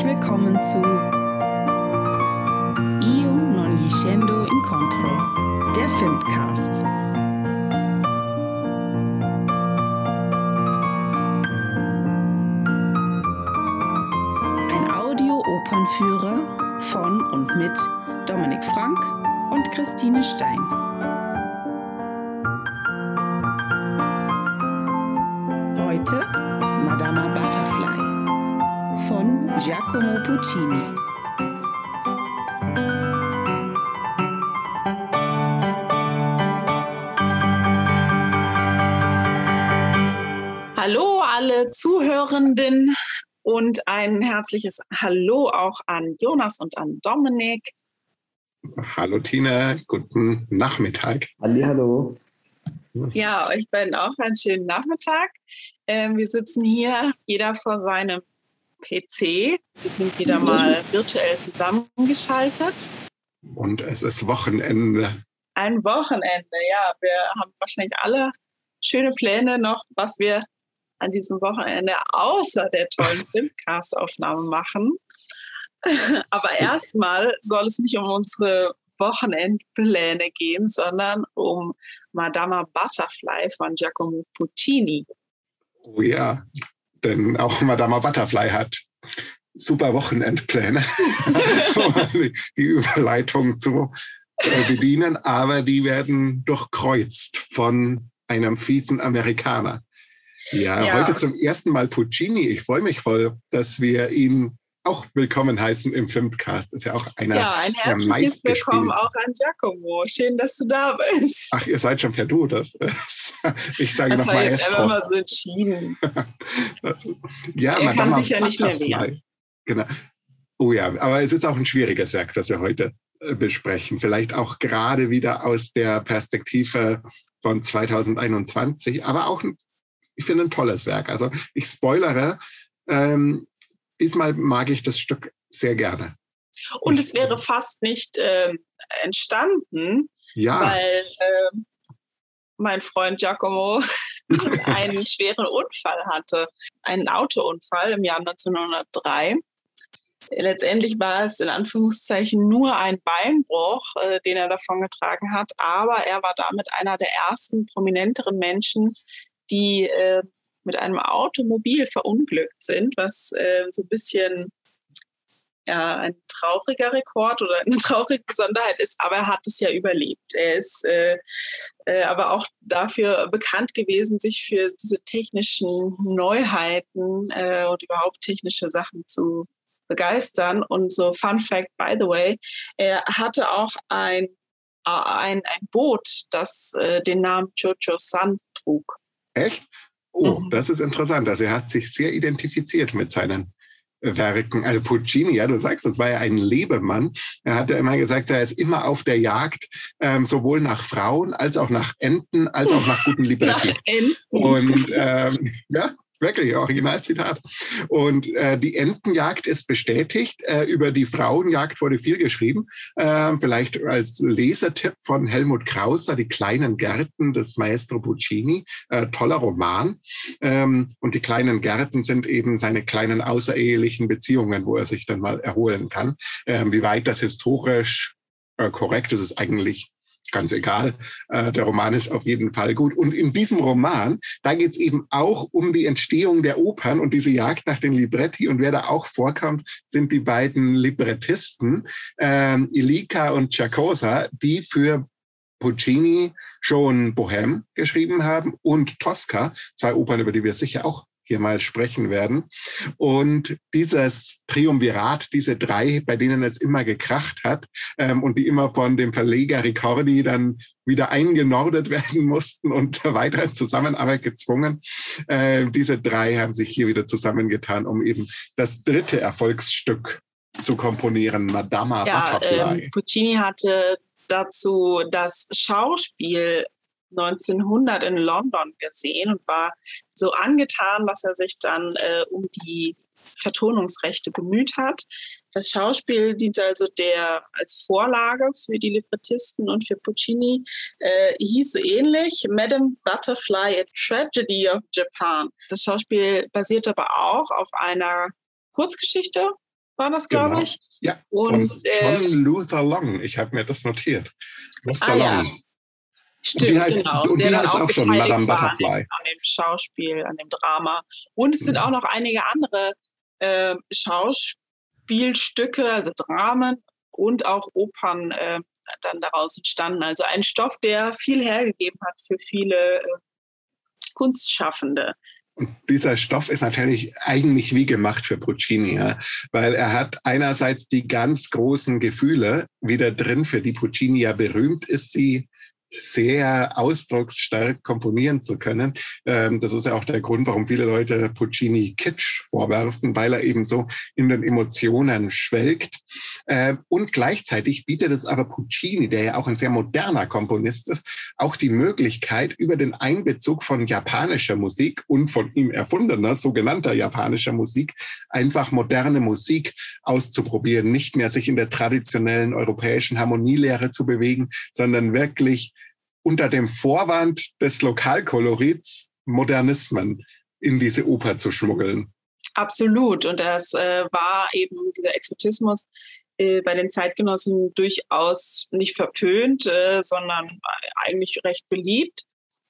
herzlich willkommen zu Io non gli scendo incontro, der Filmcast. Ein Audio-Opernführer von und mit Dominik Frank und Christine Stein. Giacomo Puccini. Hallo alle Zuhörenden und ein herzliches Hallo auch an Jonas und an Dominik. Hallo Tina, guten Nachmittag. Hallo. Ja, euch beiden auch einen schönen Nachmittag. Ähm, wir sitzen hier, jeder vor seinem PC. Wir sind wieder mal virtuell zusammengeschaltet. Und es ist Wochenende. Ein Wochenende, ja. Wir haben wahrscheinlich alle schöne Pläne noch, was wir an diesem Wochenende außer der tollen Filmcast-Aufnahme machen. Aber erstmal soll es nicht um unsere Wochenendpläne gehen, sondern um Madama Butterfly von Giacomo Puccini. Oh ja, denn auch Madama Butterfly hat super Wochenendpläne, die Überleitung zu äh, bedienen, aber die werden durchkreuzt von einem fiesen Amerikaner. Ja, ja, heute zum ersten Mal Puccini. Ich freue mich voll, dass wir ihn auch willkommen heißen im Filmcast. Ist ja auch einer ja, ein herzliches der Willkommen auch an Giacomo. Schön, dass du da bist. Ach, ihr seid schon per Du. Das ist, ich sage das noch mal jetzt einfach mal so entschieden. ja, er kann sich ja nicht mehr wehren. Genau. Oh ja, aber es ist auch ein schwieriges Werk, das wir heute äh, besprechen. Vielleicht auch gerade wieder aus der Perspektive von 2021, aber auch, ich finde, ein tolles Werk. Also ich spoilere, ähm, diesmal mag ich das Stück sehr gerne. Und es wäre fast nicht äh, entstanden, ja. weil äh, mein Freund Giacomo einen schweren Unfall hatte, einen Autounfall im Jahr 1903. Letztendlich war es in Anführungszeichen nur ein Beinbruch, äh, den er davongetragen hat, aber er war damit einer der ersten prominenteren Menschen, die äh, mit einem Automobil verunglückt sind, was äh, so ein bisschen ja, ein trauriger Rekord oder eine traurige Besonderheit ist, aber er hat es ja überlebt. Er ist äh, äh, aber auch dafür bekannt gewesen, sich für diese technischen Neuheiten äh, und überhaupt technische Sachen zu begeistern. Und so Fun Fact, by the way, er hatte auch ein, äh, ein, ein Boot, das äh, den Namen Jojo Sun trug. Echt? Oh, mhm. das ist interessant. Also er hat sich sehr identifiziert mit seinen Werken. Also Puccini, ja, du sagst, das war ja ein Lebemann. Er hat ja immer gesagt, er ist immer auf der Jagd, ähm, sowohl nach Frauen als auch nach Enten, als auch nach guten Libretti. Und ähm, ja, Wirklich, Originalzitat. Und äh, die Entenjagd ist bestätigt. Äh, über die Frauenjagd wurde viel geschrieben. Äh, vielleicht als Lesertipp von Helmut Krauser, Die kleinen Gärten des Maestro Puccini. Äh, toller Roman. Ähm, und die kleinen Gärten sind eben seine kleinen außerehelichen Beziehungen, wo er sich dann mal erholen kann. Ähm, wie weit das historisch äh, korrekt ist, ist eigentlich ganz egal. Äh, der Roman ist auf jeden Fall gut. Und in diesem Roman, da geht es eben auch um die Entstehung der Opern und diese Jagd nach den Libretti. Und wer da auch vorkommt, sind die beiden Librettisten, ähm, Ilika und Giacosa, die für Puccini schon Bohème geschrieben haben und Tosca, zwei Opern, über die wir sicher auch hier mal sprechen werden. Und dieses Triumvirat, diese drei, bei denen es immer gekracht hat ähm, und die immer von dem Verleger Ricordi dann wieder eingenordet werden mussten und weiter in Zusammenarbeit gezwungen. Äh, diese drei haben sich hier wieder zusammengetan, um eben das dritte Erfolgsstück zu komponieren, Madama ja, Butterfly. Ähm, Puccini hatte dazu das Schauspiel 1900 in London gesehen und war so angetan, dass er sich dann äh, um die Vertonungsrechte bemüht hat. Das Schauspiel diente also der als Vorlage für die Librettisten und für Puccini, äh, hieß so ähnlich Madame Butterfly, A Tragedy of Japan. Das Schauspiel basiert aber auch auf einer Kurzgeschichte war das, glaube genau. ich. Ja, und, von John äh, Luther Long. Ich habe mir das notiert. Mr. ah, Long. Ja. Stimmt, und die heißt, genau. Und die heißt auch, auch schon Madame Butterfly. An dem, an dem, Schauspiel, an dem Drama. Und es sind mhm. auch noch einige andere äh, Schauspielstücke, also Dramen und auch Opern äh, dann daraus entstanden. Also ein Stoff, der viel hergegeben hat für viele äh, Kunstschaffende. Und dieser Stoff ist natürlich eigentlich wie gemacht für Puccini, ja? weil er hat einerseits die ganz großen Gefühle wieder drin, für die Puccini ja berühmt ist, sie sehr ausdrucksstark komponieren zu können. Ähm, das ist ja auch der Grund, warum viele Leute Puccini Kitsch vorwerfen, weil er eben so in den Emotionen schwelgt. Äh, und gleichzeitig bietet es aber Puccini, der ja auch ein sehr moderner Komponist ist, auch die Möglichkeit, über den Einbezug von japanischer Musik und von ihm erfundener, sogenannter japanischer Musik, einfach moderne Musik auszuprobieren, nicht mehr sich in der traditionellen europäischen Harmonielehre zu bewegen, sondern wirklich unter dem Vorwand des Lokalkolorits Modernismen in diese Oper zu schmuggeln. Absolut. Und das äh, war eben dieser Exotismus äh, bei den Zeitgenossen durchaus nicht verpönt, äh, sondern eigentlich recht beliebt,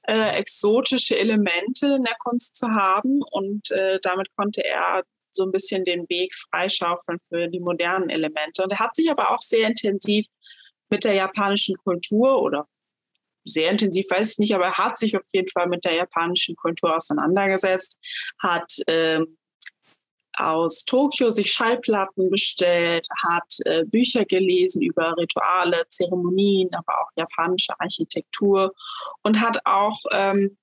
äh, exotische Elemente in der Kunst zu haben. Und äh, damit konnte er so ein bisschen den Weg freischaufeln für die modernen Elemente. Und er hat sich aber auch sehr intensiv mit der japanischen Kultur oder sehr intensiv, weiß ich nicht, aber er hat sich auf jeden Fall mit der japanischen Kultur auseinandergesetzt, hat ähm, aus Tokio sich Schallplatten bestellt, hat äh, Bücher gelesen über Rituale, Zeremonien, aber auch japanische Architektur und hat auch ähm,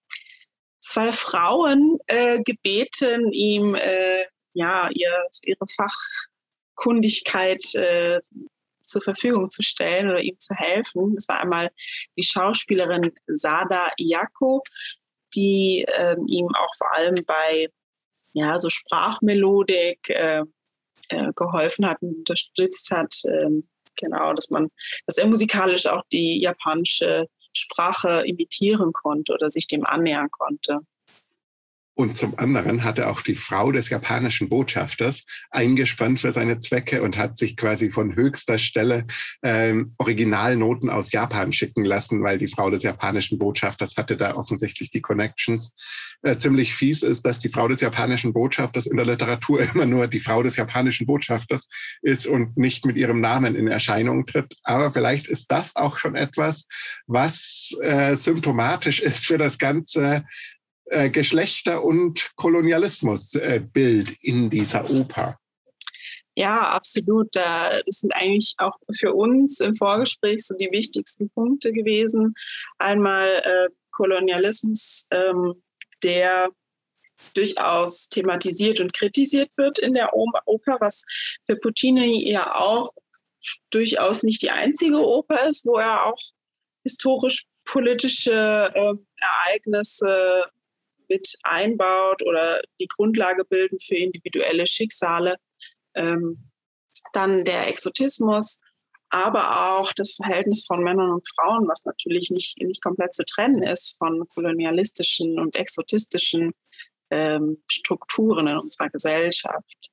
zwei Frauen äh, gebeten, ihm äh, ja ihr, ihre Fachkundigkeit äh, zur Verfügung zu stellen oder ihm zu helfen. Das war einmal die Schauspielerin Sada Iako, die ähm, ihm auch vor allem bei ja, so Sprachmelodik äh, äh, geholfen hat und unterstützt hat. Ähm, genau, dass man, dass er musikalisch auch die japanische Sprache imitieren konnte oder sich dem annähern konnte. Und zum anderen hat er auch die Frau des japanischen Botschafters eingespannt für seine Zwecke und hat sich quasi von höchster Stelle ähm, Originalnoten aus Japan schicken lassen, weil die Frau des japanischen Botschafters hatte da offensichtlich die Connections. Äh, ziemlich fies ist, dass die Frau des japanischen Botschafters in der Literatur immer nur die Frau des japanischen Botschafters ist und nicht mit ihrem Namen in Erscheinung tritt. Aber vielleicht ist das auch schon etwas, was äh, symptomatisch ist für das ganze äh, Geschlechter- und Kolonialismusbild in dieser Oper. Ja, absolut. Das sind eigentlich auch für uns im Vorgespräch so die wichtigsten Punkte gewesen. Einmal äh, Kolonialismus, ähm, der durchaus thematisiert und kritisiert wird in der Oper, was für Puccini ja auch durchaus nicht die einzige Oper ist, wo er auch historisch politische äh, Ereignisse mit einbaut oder die Grundlage bilden für individuelle Schicksale. Ähm, dann der Exotismus, aber auch das Verhältnis von Männern und Frauen, was natürlich nicht, nicht komplett zu trennen ist von kolonialistischen und exotistischen ähm, Strukturen in unserer Gesellschaft.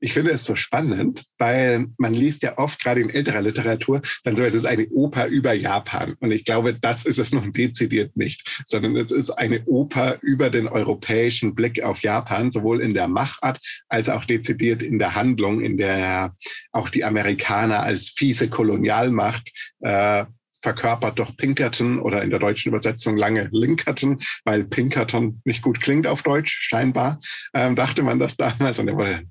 Ich finde es so spannend, weil man liest ja oft gerade in älterer Literatur dann so, es ist eine Oper über Japan. Und ich glaube, das ist es nun dezidiert nicht, sondern es ist eine Oper über den europäischen Blick auf Japan, sowohl in der Machart als auch dezidiert in der Handlung, in der auch die Amerikaner als fiese Kolonialmacht äh, verkörpert durch Pinkerton oder in der deutschen Übersetzung lange Linkerton, weil Pinkerton nicht gut klingt auf Deutsch, scheinbar, ähm, dachte man das damals und er wurde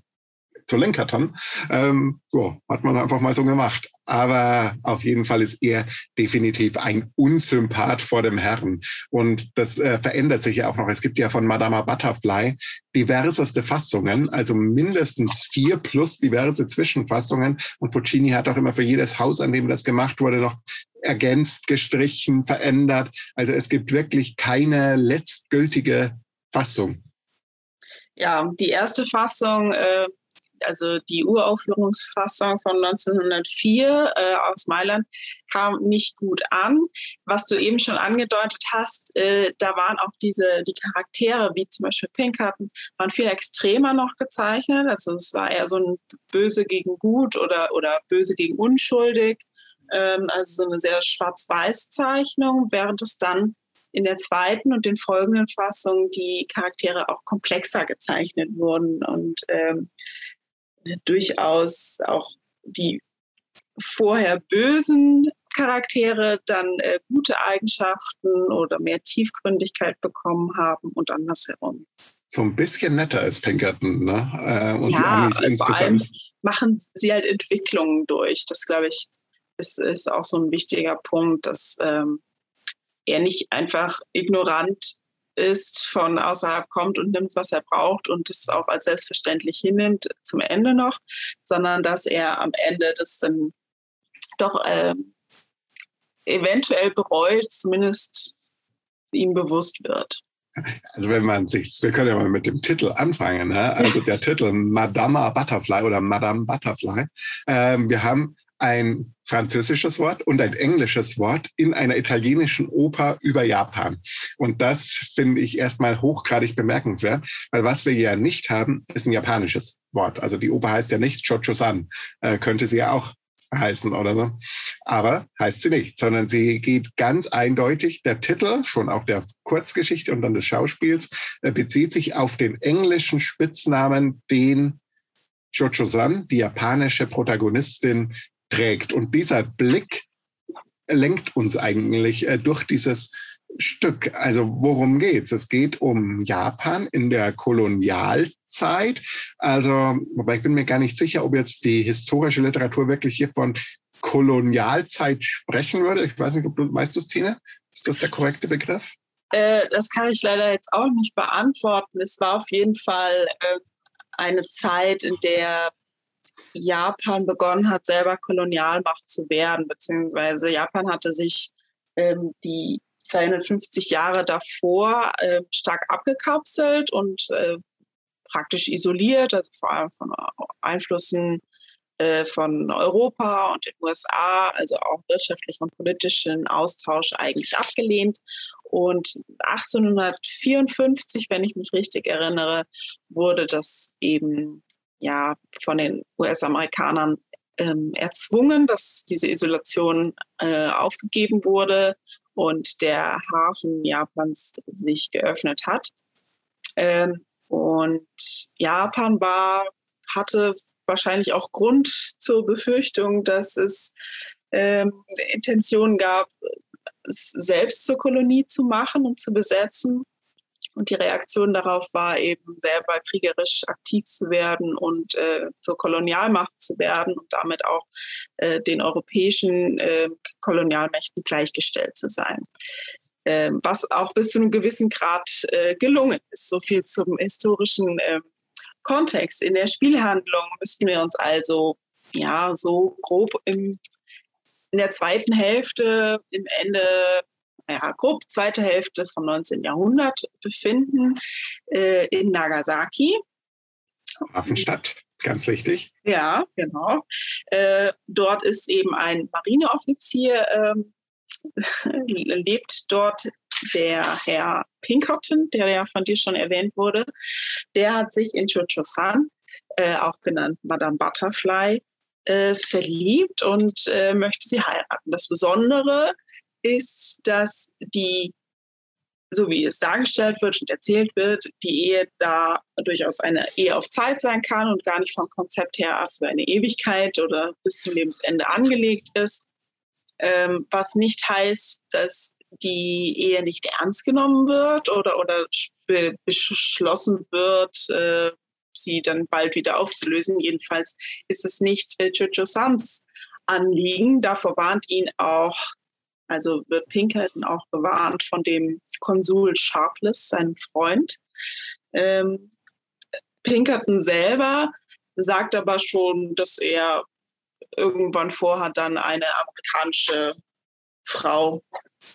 zu Lenkerton. Ähm, so, hat man einfach mal so gemacht. Aber auf jeden Fall ist er definitiv ein Unsympath vor dem Herrn. Und das äh, verändert sich ja auch noch. Es gibt ja von Madame Butterfly diverseste Fassungen, also mindestens vier plus diverse Zwischenfassungen. Und Puccini hat auch immer für jedes Haus, an dem das gemacht wurde, noch ergänzt, gestrichen, verändert. Also es gibt wirklich keine letztgültige Fassung. Ja, die erste Fassung äh, also die Uraufführungsfassung von 1904 äh, aus Mailand kam nicht gut an. Was du eben schon angedeutet hast, äh, da waren auch diese die Charaktere, wie zum Beispiel Pinkerton, waren viel extremer noch gezeichnet. Also es war eher so ein Böse gegen Gut oder, oder Böse gegen Unschuldig. Ähm, also so eine sehr Schwarz-Weiß-Zeichnung, während es dann in der zweiten und den folgenden Fassungen die Charaktere auch komplexer gezeichnet wurden und ähm, durchaus auch die vorher bösen Charaktere dann äh, gute Eigenschaften oder mehr Tiefgründigkeit bekommen haben und andersherum. So ein bisschen netter als Pinkerton, ne? Äh, und ja, die Amis insgesamt. machen sie halt Entwicklungen durch. Das, glaube ich, ist, ist auch so ein wichtiger Punkt, dass ähm, er nicht einfach ignorant ist, von außerhalb kommt und nimmt, was er braucht und es auch als selbstverständlich hinnimmt zum Ende noch, sondern dass er am Ende das dann doch äh, eventuell bereut, zumindest ihm bewusst wird. Also wenn man sich, wir können ja mal mit dem Titel anfangen. Ne? Also der Titel Madame Butterfly oder Madame Butterfly. Ähm, wir haben ein französisches Wort und ein englisches Wort in einer italienischen Oper über Japan. Und das finde ich erstmal hochgradig bemerkenswert, weil was wir ja nicht haben, ist ein japanisches Wort. Also die Oper heißt ja nicht Chocho-san, äh, könnte sie ja auch heißen oder so. Aber heißt sie nicht, sondern sie geht ganz eindeutig, der Titel, schon auch der Kurzgeschichte und dann des Schauspiels, äh, bezieht sich auf den englischen Spitznamen, den Jojo-san, die japanische Protagonistin, trägt. Und dieser Blick lenkt uns eigentlich äh, durch dieses Stück. Also worum geht's? Es geht um Japan in der Kolonialzeit. Also, wobei ich bin mir gar nicht sicher, ob jetzt die historische Literatur wirklich hier von Kolonialzeit sprechen würde. Ich weiß nicht, ob du weißt du es, Tine? Ist das der korrekte Begriff? Äh, das kann ich leider jetzt auch nicht beantworten. Es war auf jeden Fall äh, eine Zeit, in der Japan begonnen hat, selber Kolonialmacht zu werden, beziehungsweise Japan hatte sich ähm, die 250 Jahre davor äh, stark abgekapselt und äh, praktisch isoliert, also vor allem von Einflüssen äh, von Europa und den USA, also auch wirtschaftlichen und politischen Austausch eigentlich abgelehnt. Und 1854, wenn ich mich richtig erinnere, wurde das eben ja von den US-Amerikanern ähm, erzwungen, dass diese Isolation äh, aufgegeben wurde und der Hafen Japans sich geöffnet hat. Ähm, und Japan war, hatte wahrscheinlich auch Grund zur Befürchtung, dass es ähm, Intentionen gab, es selbst zur Kolonie zu machen und zu besetzen. Und die Reaktion darauf war eben selber kriegerisch aktiv zu werden und äh, zur Kolonialmacht zu werden und damit auch äh, den europäischen äh, Kolonialmächten gleichgestellt zu sein. Ähm, was auch bis zu einem gewissen Grad äh, gelungen ist. So viel zum historischen ähm, Kontext. In der Spielhandlung müssten wir uns also ja so grob im, in der zweiten Hälfte, im Ende ja, grob zweite Hälfte vom 19. Jahrhundert befinden, äh, in Nagasaki. Hafenstadt, ganz wichtig. Ja, genau. Äh, dort ist eben ein Marineoffizier, ähm, lebt dort der Herr Pinkerton, der ja von dir schon erwähnt wurde. Der hat sich in Chucho-san, äh, auch genannt Madame Butterfly, äh, verliebt und äh, möchte sie heiraten. Das Besondere ist, dass die, so wie es dargestellt wird und erzählt wird, die Ehe da durchaus eine Ehe auf Zeit sein kann und gar nicht vom Konzept her für eine Ewigkeit oder bis zum Lebensende angelegt ist. Ähm, was nicht heißt, dass die Ehe nicht ernst genommen wird oder, oder be beschlossen wird, äh, sie dann bald wieder aufzulösen. Jedenfalls ist es nicht äh, Jojo Sans Anliegen. Davor warnt ihn auch also wird Pinkerton auch gewarnt von dem Konsul Sharpless, seinem Freund. Ähm, Pinkerton selber sagt aber schon, dass er irgendwann vorhat, dann eine amerikanische Frau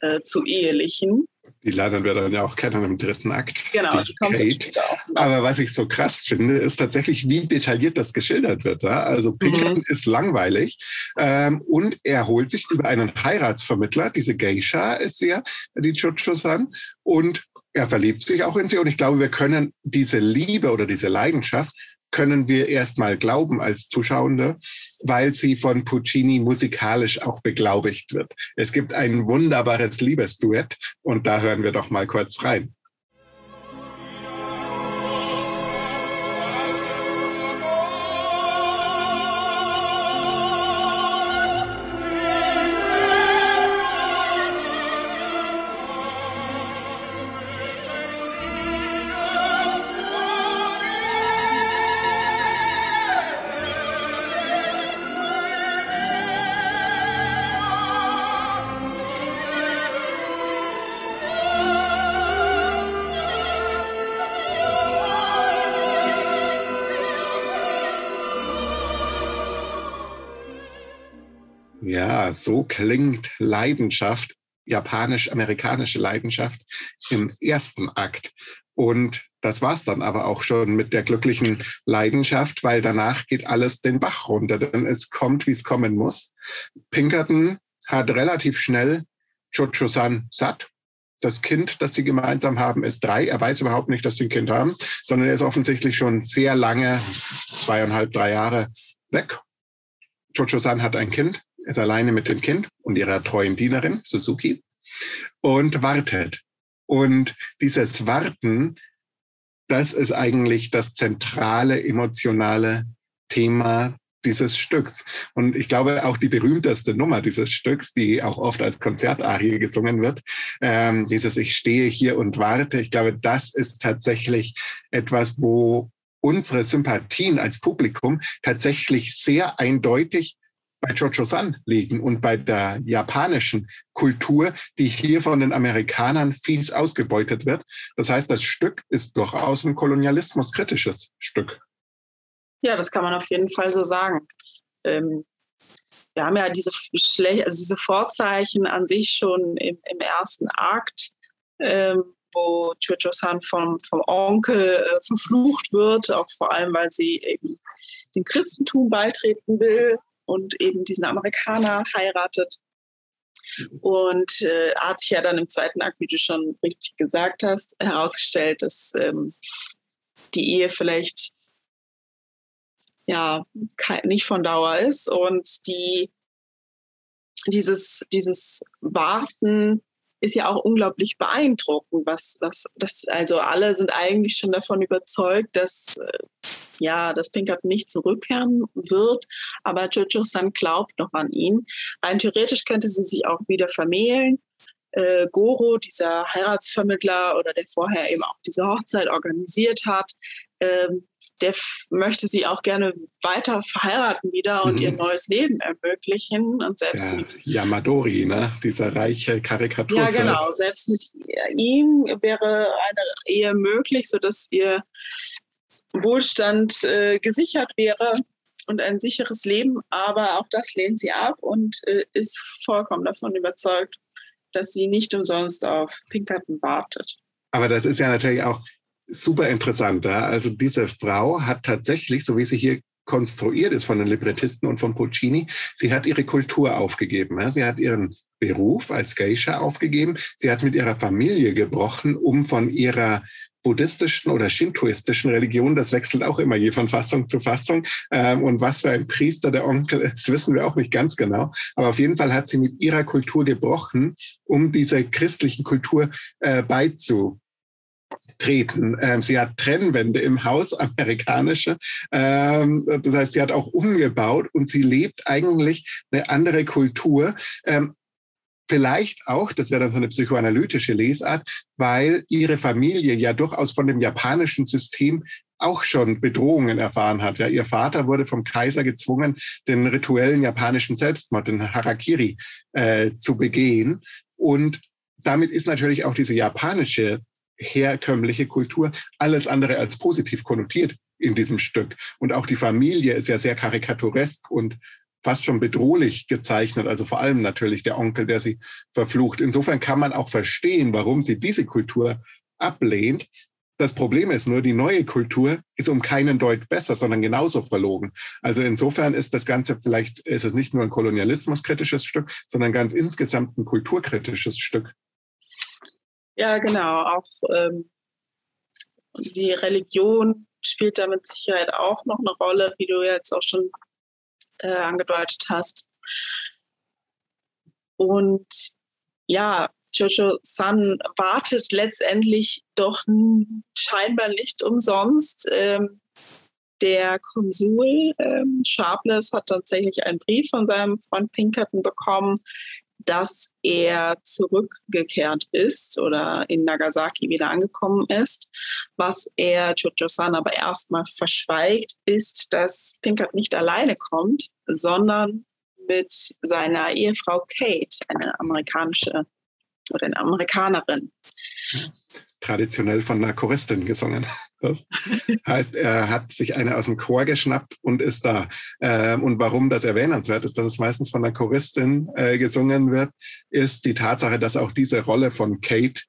äh, zu ehelichen. Die lernen wir dann ja auch kennen im dritten Akt. Genau, die, die kommt Kate. auch. Aber was ich so krass finde, ist tatsächlich, wie detailliert das geschildert wird. Ja? Also Pinkerton mhm. ist langweilig ähm, und er holt sich über einen Heiratsvermittler, diese Geisha ist sie ja, die Chucho-san, und er verliebt sich auch in sie. Und ich glaube, wir können diese Liebe oder diese Leidenschaft können wir erstmal glauben als Zuschauende, weil sie von Puccini musikalisch auch beglaubigt wird. Es gibt ein wunderbares Liebesduett und da hören wir doch mal kurz rein. Ja, so klingt Leidenschaft, japanisch-amerikanische Leidenschaft im ersten Akt. Und das war's dann aber auch schon mit der glücklichen Leidenschaft, weil danach geht alles den Bach runter, denn es kommt, wie es kommen muss. Pinkerton hat relativ schnell Chocho-san satt. Das Kind, das sie gemeinsam haben, ist drei. Er weiß überhaupt nicht, dass sie ein Kind haben, sondern er ist offensichtlich schon sehr lange, zweieinhalb, drei Jahre weg. Chocho-san hat ein Kind, ist alleine mit dem Kind und ihrer treuen Dienerin, Suzuki, und wartet. Und dieses Warten, das ist eigentlich das zentrale emotionale Thema dieses Stücks. Und ich glaube, auch die berühmteste Nummer dieses Stücks, die auch oft als Konzertarie gesungen wird, ähm, dieses Ich stehe hier und warte, ich glaube, das ist tatsächlich etwas, wo unsere Sympathien als Publikum tatsächlich sehr eindeutig bei Jojo-san liegen und bei der japanischen Kultur, die hier von den Amerikanern fies ausgebeutet wird. Das heißt, das Stück ist durchaus ein kolonialismuskritisches Stück. Ja, das kann man auf jeden Fall so sagen. Ähm, wir haben ja diese, also diese Vorzeichen an sich schon im, im ersten Akt, ähm, wo Jojo-san vom, vom Onkel äh, verflucht wird, auch vor allem, weil sie eben dem Christentum beitreten will und eben diesen Amerikaner heiratet. Und äh, hat sich ja dann im zweiten Akt, wie du schon richtig gesagt hast, herausgestellt, dass ähm, die Ehe vielleicht ja nicht von Dauer ist und die dieses, dieses Warten ist ja auch unglaublich beeindruckend, was, was das, also alle sind eigentlich schon davon überzeugt, dass äh, ja, dass Pinkerton nicht zurückkehren wird, aber Jojo-san glaubt noch an ihn. Rein theoretisch könnte sie sich auch wieder vermählen. Äh, Goro, dieser Heiratsvermittler oder der vorher eben auch diese Hochzeit organisiert hat, ähm, der möchte sie auch gerne weiter verheiraten wieder und mhm. ihr neues Leben ermöglichen. Und selbst ja, mit Yamadori, ne? dieser reiche Karikatur. Ja, genau. Selbst mit ihm wäre eine Ehe möglich, sodass ihr Wohlstand äh, gesichert wäre und ein sicheres Leben. Aber auch das lehnt sie ab und äh, ist vollkommen davon überzeugt, dass sie nicht umsonst auf Pinkerton wartet. Aber das ist ja natürlich auch super interessant. Ja? Also diese Frau hat tatsächlich, so wie sie hier konstruiert ist von den Librettisten und von Puccini, sie hat ihre Kultur aufgegeben. Ja? Sie hat ihren Beruf als Geisha aufgegeben. Sie hat mit ihrer Familie gebrochen, um von ihrer buddhistischen oder shintoistischen Religion, das wechselt auch immer je von Fassung zu Fassung. Ähm, und was für ein Priester der Onkel ist, wissen wir auch nicht ganz genau. Aber auf jeden Fall hat sie mit ihrer Kultur gebrochen, um dieser christlichen Kultur äh, beizu treten. Ähm, sie hat Trennwände im Haus, amerikanische. Ähm, das heißt, sie hat auch umgebaut und sie lebt eigentlich eine andere Kultur. Ähm, Vielleicht auch, das wäre dann so eine psychoanalytische Lesart, weil ihre Familie ja durchaus von dem japanischen System auch schon Bedrohungen erfahren hat. Ja, ihr Vater wurde vom Kaiser gezwungen, den rituellen japanischen Selbstmord, den Harakiri, äh, zu begehen. Und damit ist natürlich auch diese japanische herkömmliche Kultur alles andere als positiv konnotiert in diesem Stück. Und auch die Familie ist ja sehr karikaturesk und fast schon bedrohlich gezeichnet, also vor allem natürlich der Onkel, der sie verflucht. Insofern kann man auch verstehen, warum sie diese Kultur ablehnt. Das Problem ist nur, die neue Kultur ist um keinen Deut besser, sondern genauso verlogen. Also insofern ist das Ganze vielleicht, ist es nicht nur ein kolonialismuskritisches Stück, sondern ganz insgesamt ein kulturkritisches Stück. Ja, genau. Auch ähm, die Religion spielt da mit Sicherheit auch noch eine Rolle, wie du jetzt auch schon äh, angedeutet hast. Und ja, Jojo Sun wartet letztendlich doch scheinbar nicht umsonst. Ähm, der Konsul ähm, Sharpless hat tatsächlich einen Brief von seinem Freund Pinkerton bekommen, dass er zurückgekehrt ist oder in Nagasaki wieder angekommen ist. Was er Jojo-san aber erstmal verschweigt, ist, dass Pinkert nicht alleine kommt, sondern mit seiner Ehefrau Kate, eine amerikanische oder eine Amerikanerin traditionell von einer Choristin gesungen. Das heißt, er hat sich eine aus dem Chor geschnappt und ist da. Ähm, und warum das erwähnenswert ist, dass es meistens von einer Choristin äh, gesungen wird, ist die Tatsache, dass auch diese Rolle von Kate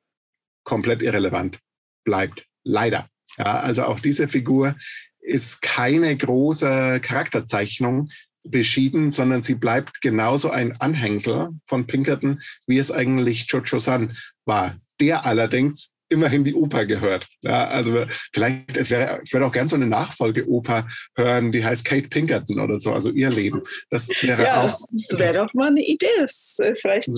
komplett irrelevant bleibt. Leider. Ja, also auch diese Figur ist keine große Charakterzeichnung beschieden, sondern sie bleibt genauso ein Anhängsel von Pinkerton, wie es eigentlich Jojo San war. Der allerdings immerhin die Oper gehört. Ja, also vielleicht, es wäre, ich würde auch gerne so eine Nachfolgeoper hören, die heißt Kate Pinkerton oder so, also ihr Leben. Das wäre ja, auch. Das wäre doch mal eine Idee. Das, äh, vielleicht.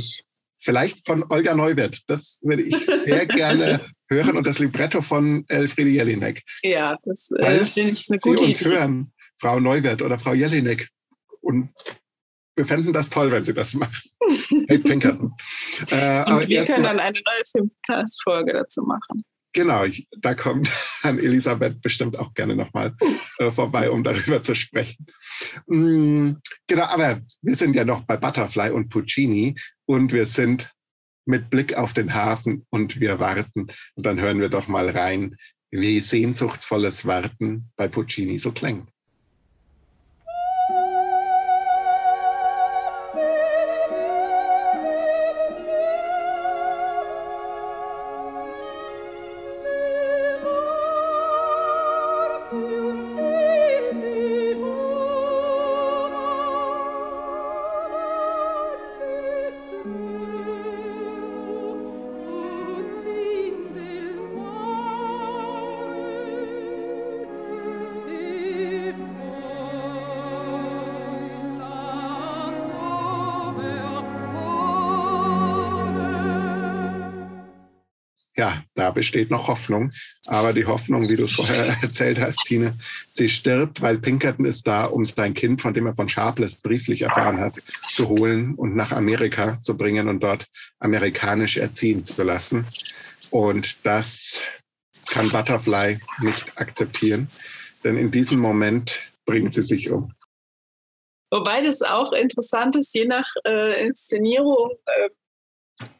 Vielleicht von Olga Neuwirth. Das würde ich sehr gerne hören und das Libretto von Elfriede Jelinek. Ja, das äh, finde ich eine gute Sie uns Idee. hören, Frau Neuwirth oder Frau Jelinek. Und wir fänden das toll, wenn Sie das machen. Kate Pinkerton. Äh, wir können dann eine neue Filmcast-Folge dazu machen. Genau, ich, da kommt an Elisabeth bestimmt auch gerne nochmal äh, vorbei, um darüber zu sprechen. Mm, genau, aber wir sind ja noch bei Butterfly und Puccini und wir sind mit Blick auf den Hafen und wir warten. Und dann hören wir doch mal rein, wie sehnsuchtsvolles Warten bei Puccini so klingt. Besteht noch Hoffnung. Aber die Hoffnung, wie du es vorher erzählt hast, Tine, sie stirbt, weil Pinkerton ist da, um sein Kind, von dem er von Sharpless brieflich erfahren hat, zu holen und nach Amerika zu bringen und dort amerikanisch erziehen zu lassen. Und das kann Butterfly nicht akzeptieren, denn in diesem Moment bringt sie sich um. Wobei das auch interessant ist, je nach äh, Inszenierung äh,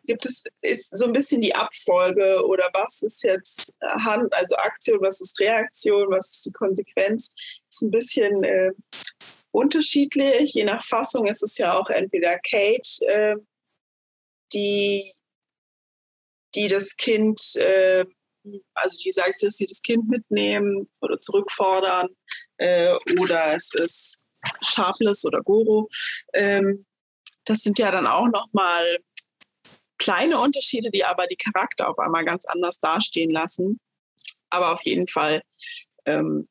gibt es ist so ein bisschen die Abfolge oder was ist jetzt Hand, also Aktion, was ist Reaktion, was ist die Konsequenz, ist ein bisschen äh, unterschiedlich. Je nach Fassung ist es ja auch entweder Kate, äh, die, die das Kind, äh, also die sagt, dass sie das Kind mitnehmen oder zurückfordern, äh, oder es ist Sharpless oder Goro. Ähm, das sind ja dann auch nochmal kleine Unterschiede, die aber die Charakter auf einmal ganz anders dastehen lassen. Aber auf jeden Fall ähm,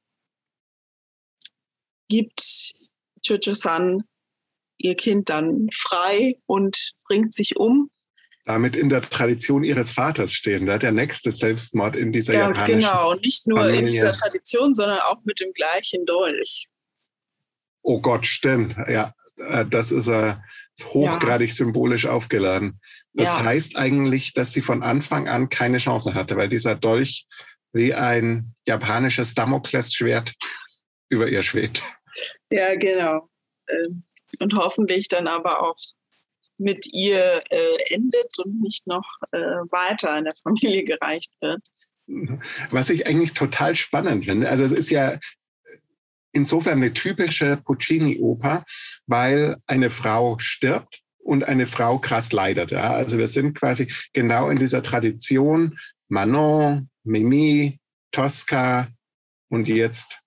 gibt Chucho-san ihr Kind dann frei und bringt sich um. Damit in der Tradition ihres Vaters stehen. Da der nächste Selbstmord in dieser Ganz japanischen Genau, nicht nur Familie. in dieser Tradition, sondern auch mit dem gleichen Dolch. Oh Gott, stimmt. Ja, äh, das ist äh, hochgradig ja. symbolisch aufgeladen. Das ja. heißt eigentlich, dass sie von Anfang an keine Chance hatte, weil dieser Dolch wie ein japanisches Damoklesschwert über ihr schwebt. Ja, genau. Ähm, und hoffentlich dann aber auch mit ihr äh, endet und nicht noch äh, weiter in der Familie gereicht wird. Was ich eigentlich total spannend finde. Also es ist ja insofern eine typische Puccini-Oper, weil eine Frau stirbt und eine Frau krass leidet. Ja? Also wir sind quasi genau in dieser Tradition Manon, Mimi, Tosca und jetzt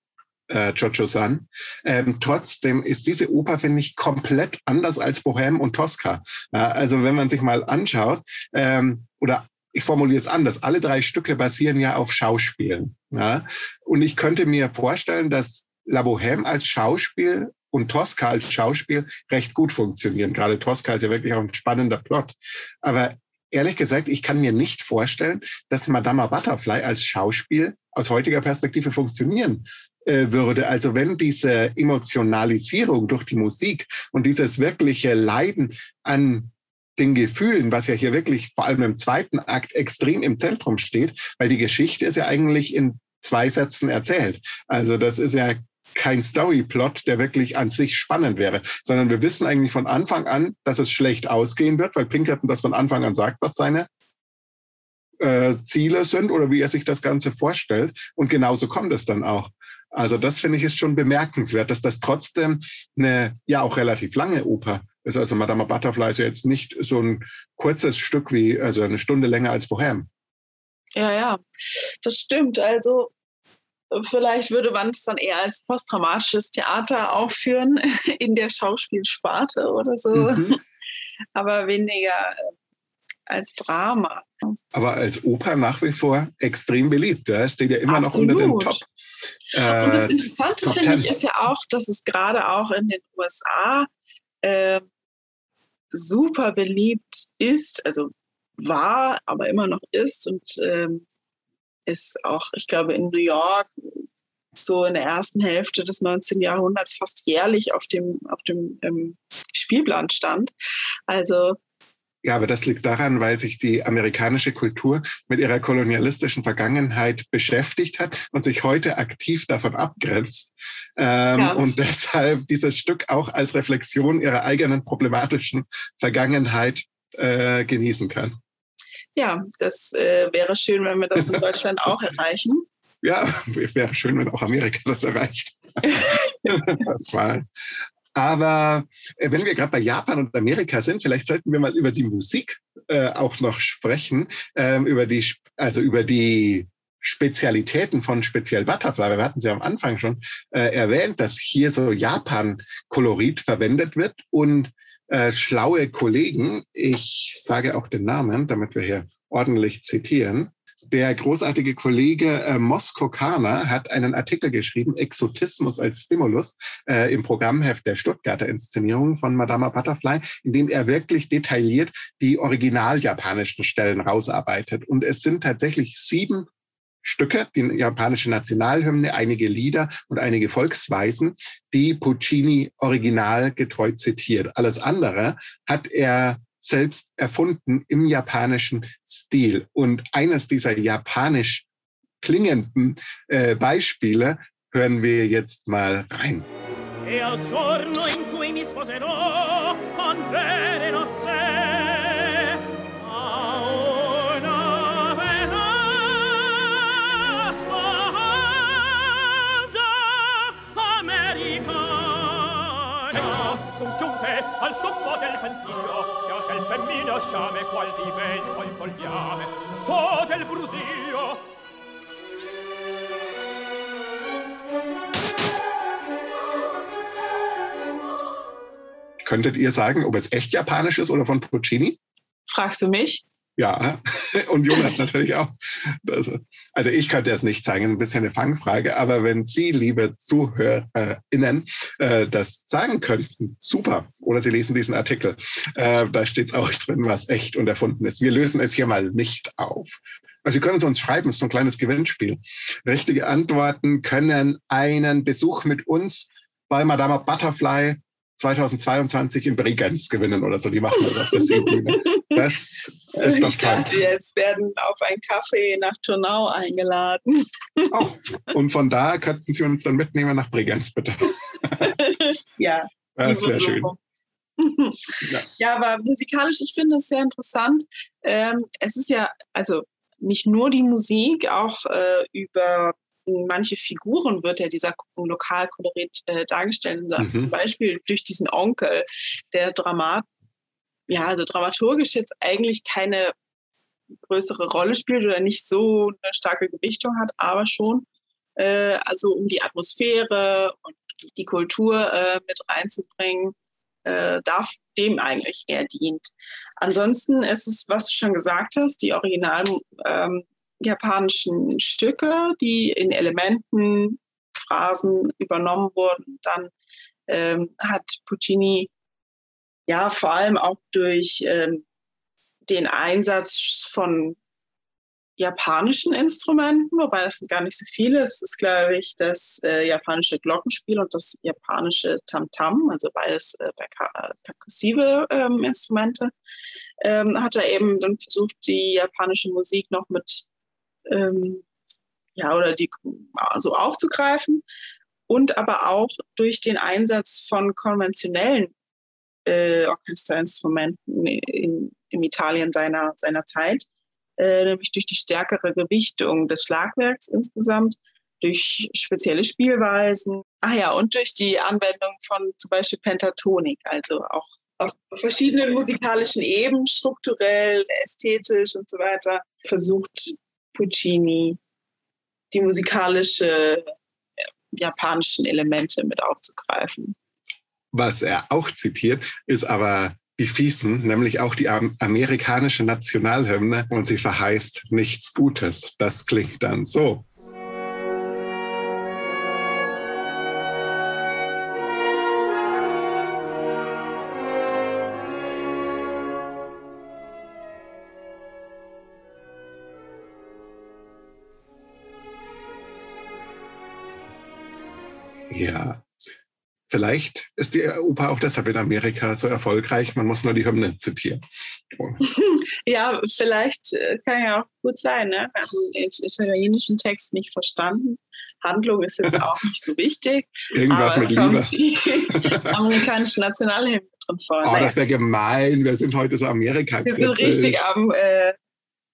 äh, Giorgio San. Ähm, trotzdem ist diese Oper, finde ich, komplett anders als Bohème und Tosca. Ja, also wenn man sich mal anschaut, ähm, oder ich formuliere es anders, alle drei Stücke basieren ja auf Schauspielen. Ja? Und ich könnte mir vorstellen, dass La Bohème als Schauspiel und Tosca als Schauspiel recht gut funktionieren. Gerade Tosca ist ja wirklich auch ein spannender Plot. Aber ehrlich gesagt, ich kann mir nicht vorstellen, dass Madama Butterfly als Schauspiel aus heutiger Perspektive funktionieren äh, würde. Also wenn diese Emotionalisierung durch die Musik und dieses wirkliche Leiden an den Gefühlen, was ja hier wirklich vor allem im zweiten Akt extrem im Zentrum steht, weil die Geschichte ist ja eigentlich in zwei Sätzen erzählt. Also das ist ja kein Storyplot, der wirklich an sich spannend wäre, sondern wir wissen eigentlich von Anfang an, dass es schlecht ausgehen wird, weil Pinkerton das von Anfang an sagt, was seine äh, Ziele sind oder wie er sich das Ganze vorstellt. Und genauso kommt es dann auch. Also das finde ich ist schon bemerkenswert, dass das trotzdem eine ja auch relativ lange Oper ist. Also Madame Butterfly ist ja jetzt nicht so ein kurzes Stück wie, also eine Stunde länger als Bohème. Ja, ja, das stimmt. Also vielleicht würde man es dann eher als posttraumatisches Theater aufführen in der Schauspielsparte oder so. Mhm. Aber weniger äh, als Drama. Aber als Oper nach wie vor extrem beliebt. Ja? Steht ja immer Absolut. noch unter den Top. Äh, Und das Interessante finde ich ist ja auch, dass es gerade auch in den USA äh, super beliebt ist, also war, aber immer noch ist und ähm, ist auch, ich glaube, in New York so in der ersten Hälfte des 19. Jahrhunderts fast jährlich auf dem, auf dem ähm, Spielplan stand. Also ja, aber das liegt daran, weil sich die amerikanische Kultur mit ihrer kolonialistischen Vergangenheit beschäftigt hat und sich heute aktiv davon abgrenzt. Ähm, ja. Und deshalb dieses Stück auch als Reflexion ihrer eigenen problematischen Vergangenheit äh, genießen kann. Ja, das äh, wäre schön, wenn wir das in Deutschland auch erreichen. Ja, wäre schön, wenn auch Amerika das erreicht. das war aber äh, wenn wir gerade bei Japan und Amerika sind, vielleicht sollten wir mal über die Musik äh, auch noch sprechen, ähm, über die, also über die Spezialitäten von speziell Butterfly. Wir hatten sie am Anfang schon äh, erwähnt, dass hier so Japan-Kolorit verwendet wird und äh, schlaue Kollegen, ich sage auch den Namen, damit wir hier ordentlich zitieren, der großartige Kollege äh, Mosko Kana hat einen Artikel geschrieben, Exotismus als Stimulus, äh, im Programmheft der Stuttgarter Inszenierung von Madama Butterfly, in dem er wirklich detailliert die original japanischen Stellen rausarbeitet. Und es sind tatsächlich sieben Stücke, die japanische Nationalhymne, einige Lieder und einige Volksweisen, die Puccini original getreu zitiert. Alles andere hat er selbst erfunden im japanischen Stil. Und eines dieser japanisch klingenden äh, Beispiele hören wir jetzt mal rein. E sommo del pentio del femmino sciame qual di vento il colpiame so del brusio Könntet ihr sagen, ob es echt japanisch ist oder von Puccini? Fragst du mich? Ja, und Jonas natürlich auch. Das, also ich könnte es nicht zeigen, ist ein bisschen eine Fangfrage, aber wenn Sie, liebe ZuhörerInnen, äh, das sagen könnten, super. Oder Sie lesen diesen Artikel, äh, da steht es auch drin, was echt und erfunden ist. Wir lösen es hier mal nicht auf. Also Sie können es uns schreiben, es ist so ein kleines Gewinnspiel. Richtige Antworten können einen Besuch mit uns bei Madame Butterfly 2022 in Bregenz gewinnen oder so. Die machen das auf der Seebühne. Das ist doch toll. Wir jetzt werden auf ein Café nach Turnau eingeladen. Oh, und von da könnten Sie uns dann mitnehmen nach Bregenz, bitte. ja. Das wäre schön. Ja. ja, aber musikalisch, ich finde es sehr interessant. Ähm, es ist ja, also nicht nur die Musik, auch äh, über manche Figuren wird ja dieser Lokalkolorit äh, dargestellt. Mhm. Zum Beispiel durch diesen Onkel, der Dramat, ja, also dramaturgisch jetzt eigentlich keine größere Rolle spielt oder nicht so eine starke Gewichtung hat, aber schon äh, also um die Atmosphäre und die Kultur äh, mit reinzubringen, äh, darf dem eigentlich eher dient. Ansonsten ist es, was du schon gesagt hast, die originalen ähm, japanischen Stücke, die in Elementen, Phrasen übernommen wurden. Dann ähm, hat Puccini ja vor allem auch durch ähm, den Einsatz von japanischen Instrumenten, wobei das sind gar nicht so viele. Es ist, glaube ich, das äh, japanische Glockenspiel und das japanische Tamtam, also beides äh, perkussive ähm, Instrumente. Ähm, hat er eben dann versucht, die japanische Musik noch mit, ähm, ja, oder die so also aufzugreifen und aber auch durch den Einsatz von konventionellen äh, Orchesterinstrumenten in, in Italien seiner, seiner Zeit äh, nämlich durch die stärkere Gewichtung des Schlagwerks insgesamt, durch spezielle Spielweisen, ach ja, und durch die Anwendung von zum Beispiel Pentatonik, also auch auf verschiedenen musikalischen Ebenen, strukturell, ästhetisch und so weiter, versucht Puccini die musikalische äh, japanischen Elemente mit aufzugreifen. Was er auch zitiert, ist aber die Fiesen, nämlich auch die amerikanische Nationalhymne und sie verheißt nichts Gutes. Das klingt dann so. Ja, Vielleicht ist die Oper auch deshalb in Amerika so erfolgreich. Man muss nur die Hymne zitieren. ja, vielleicht äh, kann ja auch gut sein. Ne? Wir haben den italienischen Text nicht verstanden. Handlung ist jetzt auch nicht so wichtig. Irgendwas mit Liebe. Die amerikanische Nationalhymne drin vor. Oh, das wäre gemein. Wir sind heute so Amerika. Wir sind richtig am äh,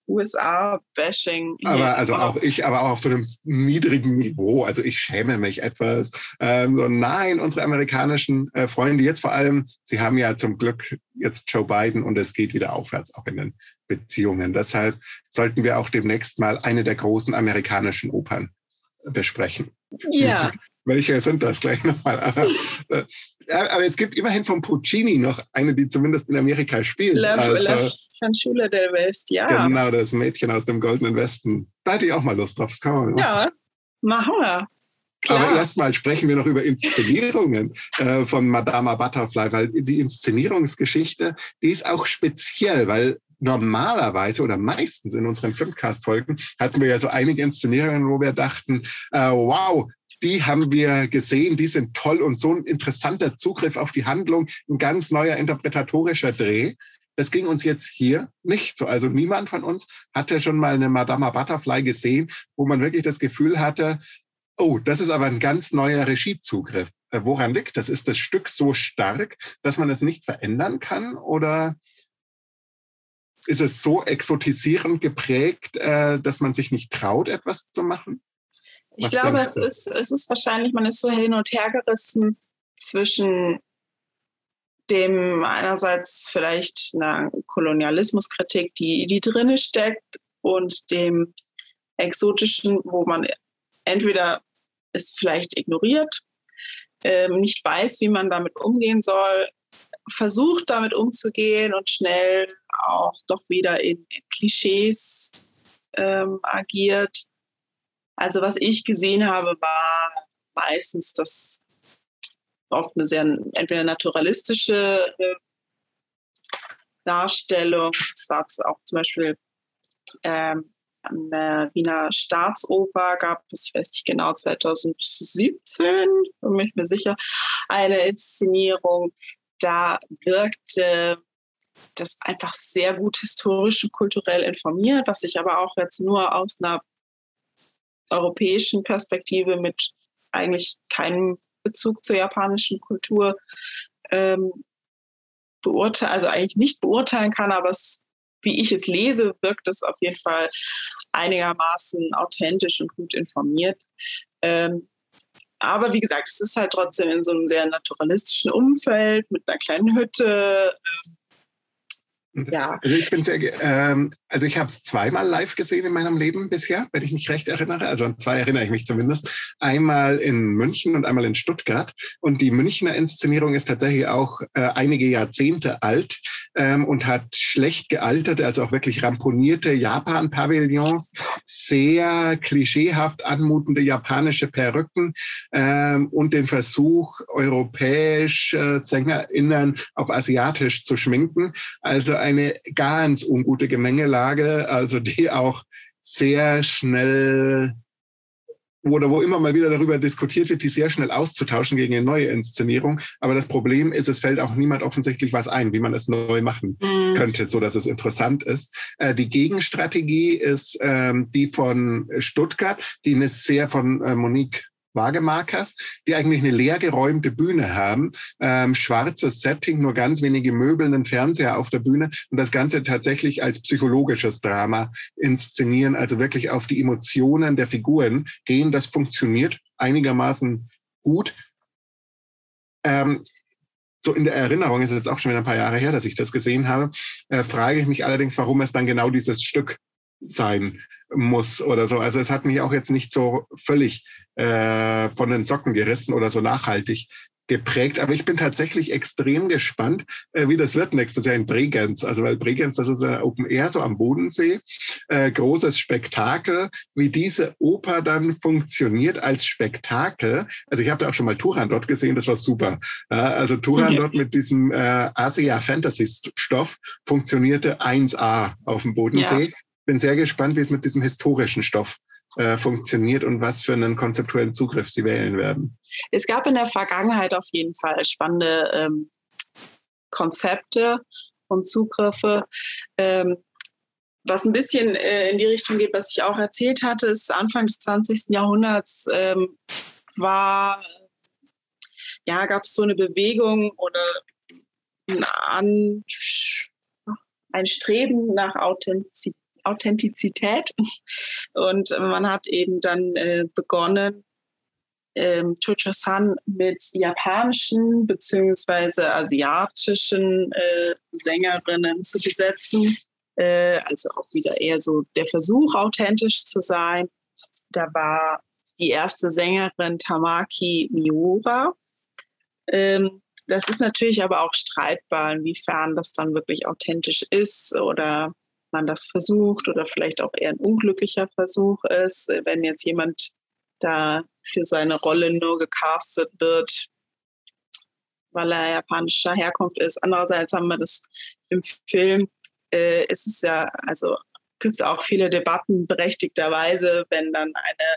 USA-Bashing. Aber also auch ich, aber auch auf so einem niedrigen Niveau. Also ich schäme mich etwas. Ähm, so nein, unsere amerikanischen äh, Freunde jetzt vor allem, sie haben ja zum Glück jetzt Joe Biden und es geht wieder aufwärts auch in den Beziehungen. Deshalb sollten wir auch demnächst mal eine der großen amerikanischen Opern besprechen. Ja. Welche sind das gleich nochmal? Aber, es gibt immerhin von Puccini noch eine, die zumindest in Amerika spielt. La, also, La Fanciulla del West, ja. Genau, das Mädchen aus dem Goldenen Westen. Da hätte ich auch mal Lust drauf. Das kann man ja, machen wir. Klar. Aber erstmal sprechen wir noch über Inszenierungen äh, von Madama Butterfly, weil die Inszenierungsgeschichte, die ist auch speziell, weil normalerweise oder meistens in unseren Filmcast-Folgen hatten wir ja so einige Inszenierungen, wo wir dachten, äh, wow, die haben wir gesehen, die sind toll und so ein interessanter Zugriff auf die Handlung, ein ganz neuer interpretatorischer Dreh. Das ging uns jetzt hier nicht so. Also niemand von uns hatte schon mal eine Madama Butterfly gesehen, wo man wirklich das Gefühl hatte, oh, das ist aber ein ganz neuer Regiezugriff. Äh, woran liegt das? Ist das Stück so stark, dass man es nicht verändern kann? Oder ist es so exotisierend geprägt, äh, dass man sich nicht traut, etwas zu machen? Ich glaube, es ist, es ist wahrscheinlich, man ist so hin und her gerissen zwischen dem einerseits vielleicht einer Kolonialismuskritik, die, die drinne steckt, und dem exotischen, wo man entweder es vielleicht ignoriert, ähm, nicht weiß, wie man damit umgehen soll, versucht damit umzugehen und schnell auch doch wieder in, in Klischees ähm, agiert also was ich gesehen habe, war meistens das oft eine sehr entweder naturalistische äh, Darstellung. Es war auch zum Beispiel ähm, an der Wiener Staatsoper gab es, ich weiß nicht genau, 2017, bin ich mir sicher, eine Inszenierung. Da wirkte das einfach sehr gut historisch und kulturell informiert, was ich aber auch jetzt nur aus einer europäischen Perspektive mit eigentlich keinem Bezug zur japanischen Kultur ähm, beurteilen, also eigentlich nicht beurteilen kann, aber es wie ich es lese, wirkt es auf jeden Fall einigermaßen authentisch und gut informiert. Ähm, aber wie gesagt, es ist halt trotzdem in so einem sehr naturalistischen Umfeld mit einer kleinen Hütte. Ähm, ja. Also ich bin sehr, ähm, also ich habe es zweimal live gesehen in meinem Leben bisher, wenn ich mich recht erinnere. Also an zwei erinnere ich mich zumindest. Einmal in München und einmal in Stuttgart. Und die Münchner Inszenierung ist tatsächlich auch äh, einige Jahrzehnte alt ähm, und hat schlecht gealterte, also auch wirklich ramponierte Japan-Pavillons, sehr klischeehaft anmutende japanische Perücken ähm, und den Versuch, europäische SängerInnen auf asiatisch zu schminken. Also eine ganz ungute Gemengelage, also die auch sehr schnell oder wo immer mal wieder darüber diskutiert wird, die sehr schnell auszutauschen gegen eine neue Inszenierung. Aber das Problem ist, es fällt auch niemand offensichtlich was ein, wie man es neu machen mhm. könnte, so dass es interessant ist. Äh, die Gegenstrategie ist ähm, die von Stuttgart, die eine sehr von äh, Monique Wagemarkers, die eigentlich eine leergeräumte Bühne haben, ähm, schwarzes Setting, nur ganz wenige Möbel, einen Fernseher auf der Bühne und das Ganze tatsächlich als psychologisches Drama inszenieren, also wirklich auf die Emotionen der Figuren gehen. Das funktioniert einigermaßen gut. Ähm, so in der Erinnerung, ist jetzt auch schon wieder ein paar Jahre her, dass ich das gesehen habe, äh, frage ich mich allerdings, warum es dann genau dieses Stück sein muss oder so. Also es hat mich auch jetzt nicht so völlig äh, von den Socken gerissen oder so nachhaltig geprägt. Aber ich bin tatsächlich extrem gespannt, äh, wie das wird nächstes Jahr in Bregenz. Also weil Bregenz, das ist ein Open Air so am Bodensee, äh, großes Spektakel, wie diese Oper dann funktioniert als Spektakel. Also ich habe da auch schon mal Turan dort gesehen, das war super. Ja, also Turan okay. dort mit diesem äh, Asia Fantasy Stoff funktionierte 1A auf dem Bodensee. Ja bin sehr gespannt, wie es mit diesem historischen Stoff äh, funktioniert und was für einen konzeptuellen Zugriff Sie wählen werden. Es gab in der Vergangenheit auf jeden Fall spannende ähm, Konzepte und Zugriffe. Ähm, was ein bisschen äh, in die Richtung geht, was ich auch erzählt hatte, ist Anfang des 20. Jahrhunderts ähm, war, ja, gab es so eine Bewegung oder ein, ein Streben nach Authentizität Authentizität. Und man hat eben dann äh, begonnen, ähm, Chocho-san mit japanischen bzw. asiatischen äh, Sängerinnen zu besetzen. Äh, also auch wieder eher so der Versuch, authentisch zu sein. Da war die erste Sängerin Tamaki Miura. Ähm, das ist natürlich aber auch streitbar, inwiefern das dann wirklich authentisch ist oder man das versucht oder vielleicht auch eher ein unglücklicher Versuch ist, wenn jetzt jemand da für seine Rolle nur gecastet wird, weil er japanischer Herkunft ist. Andererseits haben wir das im Film, äh, ist es ja, also gibt es auch viele Debatten berechtigterweise, wenn dann eine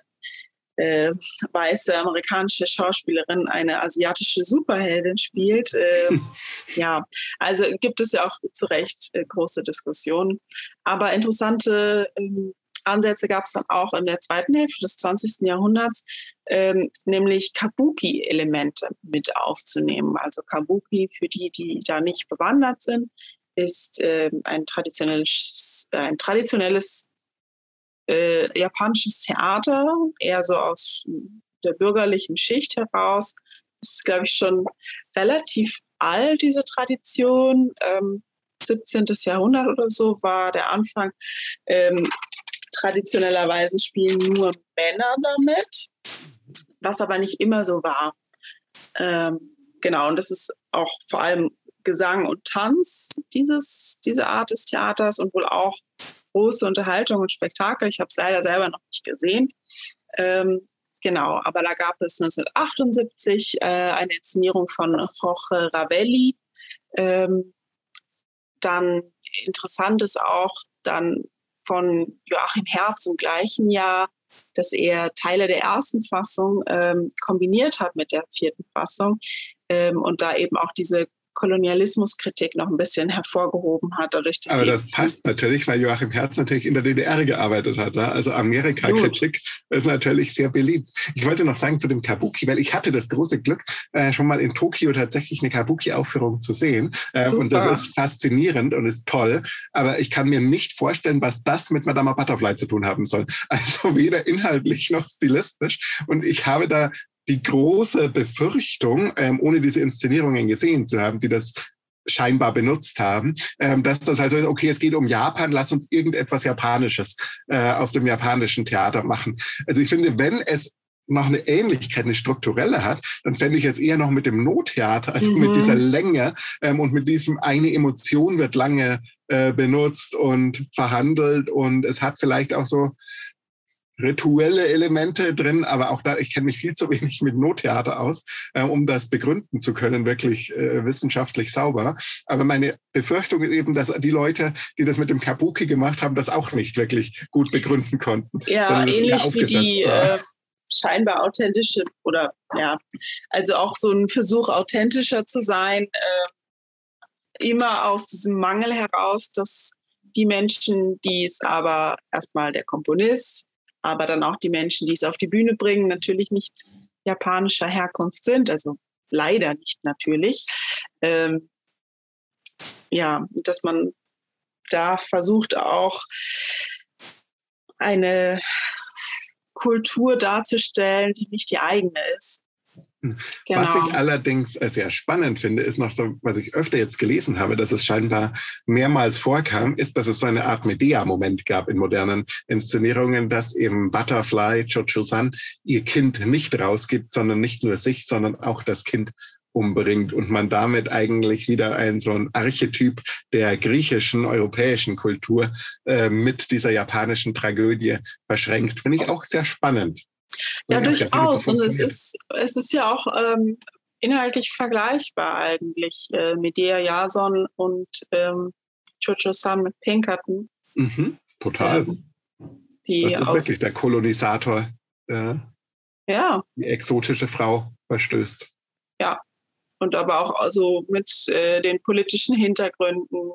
äh, weiße amerikanische Schauspielerin eine asiatische Superheldin spielt. Äh, ja, also gibt es ja auch zu Recht äh, große Diskussionen. Aber interessante ähm, Ansätze gab es dann auch in der zweiten Hälfte des 20. Jahrhunderts, ähm, nämlich Kabuki-Elemente mit aufzunehmen. Also Kabuki, für die, die da nicht bewandert sind, ist äh, ein traditionelles, ein traditionelles äh, japanisches Theater, eher so aus der bürgerlichen Schicht heraus. Das ist, glaube ich, schon relativ alt, diese Tradition. Ähm, 17. Jahrhundert oder so war der Anfang. Ähm, traditionellerweise spielen nur Männer damit, was aber nicht immer so war. Ähm, genau, und das ist auch vor allem Gesang und Tanz, dieses, diese Art des Theaters und wohl auch große Unterhaltung und Spektakel. Ich habe es leider selber noch nicht gesehen. Ähm, genau, aber da gab es 1978 äh, eine Inszenierung von Jorge Ravelli. Ähm, dann interessant ist auch dann von Joachim Herz im gleichen Jahr, dass er Teile der ersten Fassung ähm, kombiniert hat mit der vierten Fassung ähm, und da eben auch diese Kolonialismuskritik noch ein bisschen hervorgehoben hat. Dadurch, dass Aber das passt natürlich, weil Joachim Herz natürlich in der DDR gearbeitet hat. Also Amerika-Kritik ist natürlich sehr beliebt. Ich wollte noch sagen zu dem Kabuki, weil ich hatte das große Glück, äh, schon mal in Tokio tatsächlich eine Kabuki-Aufführung zu sehen. Äh, und das ist faszinierend und ist toll. Aber ich kann mir nicht vorstellen, was das mit Madame Butterfly zu tun haben soll. Also weder inhaltlich noch stilistisch. Und ich habe da die große Befürchtung, ähm, ohne diese Inszenierungen gesehen zu haben, die das scheinbar benutzt haben, ähm, dass das also, okay, es geht um Japan, lass uns irgendetwas Japanisches äh, aus dem japanischen Theater machen. Also ich finde, wenn es noch eine Ähnlichkeit, eine strukturelle hat, dann fände ich jetzt eher noch mit dem Nottheater, also mhm. mit dieser Länge ähm, und mit diesem eine Emotion wird lange äh, benutzt und verhandelt und es hat vielleicht auch so rituelle Elemente drin, aber auch da, ich kenne mich viel zu wenig mit Nottheater aus, äh, um das begründen zu können, wirklich äh, wissenschaftlich sauber. Aber meine Befürchtung ist eben, dass die Leute, die das mit dem Kabuki gemacht haben, das auch nicht wirklich gut begründen konnten. Ja, ähnlich wie die äh, scheinbar authentische oder ja, also auch so ein Versuch, authentischer zu sein, äh, immer aus diesem Mangel heraus, dass die Menschen, die es aber erstmal der Komponist, aber dann auch die Menschen, die es auf die Bühne bringen, natürlich nicht japanischer Herkunft sind, also leider nicht natürlich. Ähm, ja, dass man da versucht auch eine Kultur darzustellen, die nicht die eigene ist. Genau. Was ich allerdings sehr spannend finde, ist noch so, was ich öfter jetzt gelesen habe, dass es scheinbar mehrmals vorkam, ist, dass es so eine Art Medea-Moment gab in modernen Inszenierungen, dass eben Butterfly, Cho-Cho-San, ihr Kind nicht rausgibt, sondern nicht nur sich, sondern auch das Kind umbringt und man damit eigentlich wieder ein so ein Archetyp der griechischen, europäischen Kultur äh, mit dieser japanischen Tragödie verschränkt. Finde ich auch sehr spannend. Ja, durchaus. Und es ist, es ist ja auch ähm, inhaltlich vergleichbar eigentlich. Äh, Medea Jason und ähm, Jojo-san mit Pinkerton. Mhm, total. Ähm, die das ist wirklich der Kolonisator, der ja. die exotische Frau verstößt. Ja, und aber auch also mit äh, den politischen Hintergründen.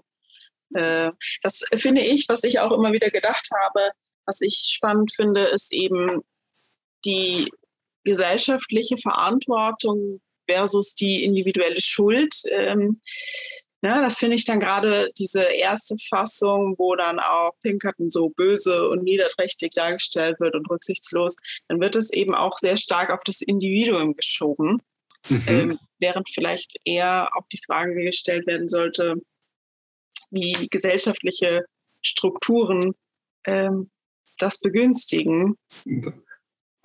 Äh, das finde ich, was ich auch immer wieder gedacht habe, was ich spannend finde, ist eben die gesellschaftliche Verantwortung versus die individuelle Schuld. Ähm, ja, das finde ich dann gerade diese erste Fassung, wo dann auch Pinkerton so böse und niederträchtig dargestellt wird und rücksichtslos, dann wird es eben auch sehr stark auf das Individuum geschoben, mhm. ähm, während vielleicht eher auch die Frage gestellt werden sollte, wie gesellschaftliche Strukturen ähm, das begünstigen.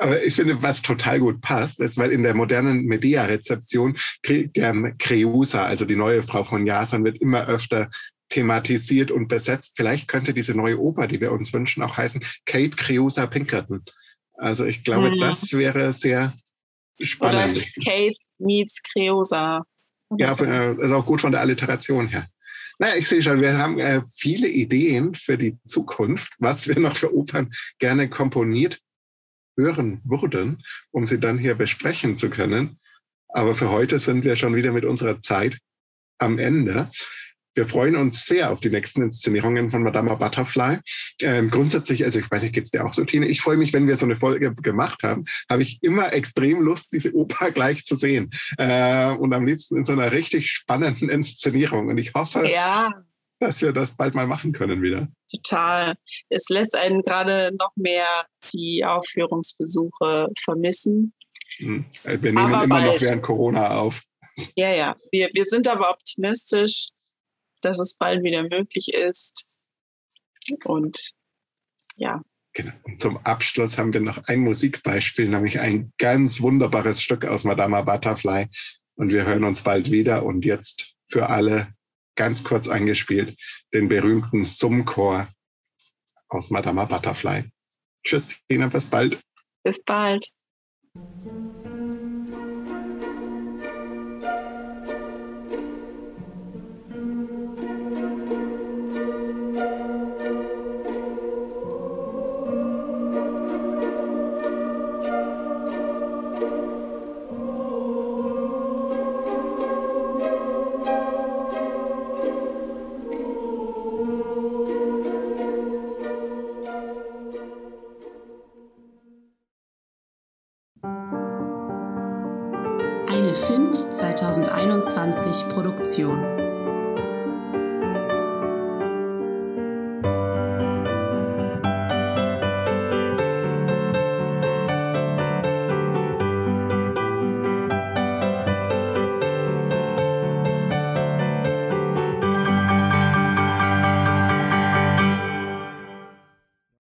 Aber ich finde, was total gut passt, ist, weil in der modernen Medea-Rezeption der Creusa, also die neue Frau von Jasan, wird immer öfter thematisiert und besetzt. Vielleicht könnte diese neue Oper, die wir uns wünschen, auch heißen Kate Creusa Pinkerton. Also ich glaube, mhm. das wäre sehr spannend. Oder Kate meets Creusa. Ja, so. Äh, ist auch gut von der Alliteration her. Naja, ich sehe schon, wir haben äh, viele Ideen für die Zukunft, was wir noch für Opern gerne komponiert hören würden, um sie dann hier besprechen zu können. Aber für heute sind wir schon wieder mit unserer Zeit am Ende. Wir freuen uns sehr auf die nächsten Inszenierungen von Madame Butterfly. Ähm, grundsätzlich, also ich weiß nicht, geht es dir auch so, Tine? Ich freue mich, wenn wir so eine Folge gemacht haben, habe ich immer extrem Lust, diese Oper gleich zu sehen. Äh, und am liebsten in so einer richtig spannenden Inszenierung. Und ich hoffe, ja dass wir das bald mal machen können wieder. Total. Es lässt einen gerade noch mehr die Aufführungsbesuche vermissen. Hm. Wir nehmen aber immer bald. noch während Corona auf. Ja, ja. Wir, wir sind aber optimistisch, dass es bald wieder möglich ist. Und ja. Genau. Und zum Abschluss haben wir noch ein Musikbeispiel, nämlich ein ganz wunderbares Stück aus Madame Butterfly. Und wir hören uns bald wieder. Und jetzt für alle ganz kurz angespielt, den berühmten Summchor aus Madama Butterfly. Tschüss, Tina, bis bald. Bis bald.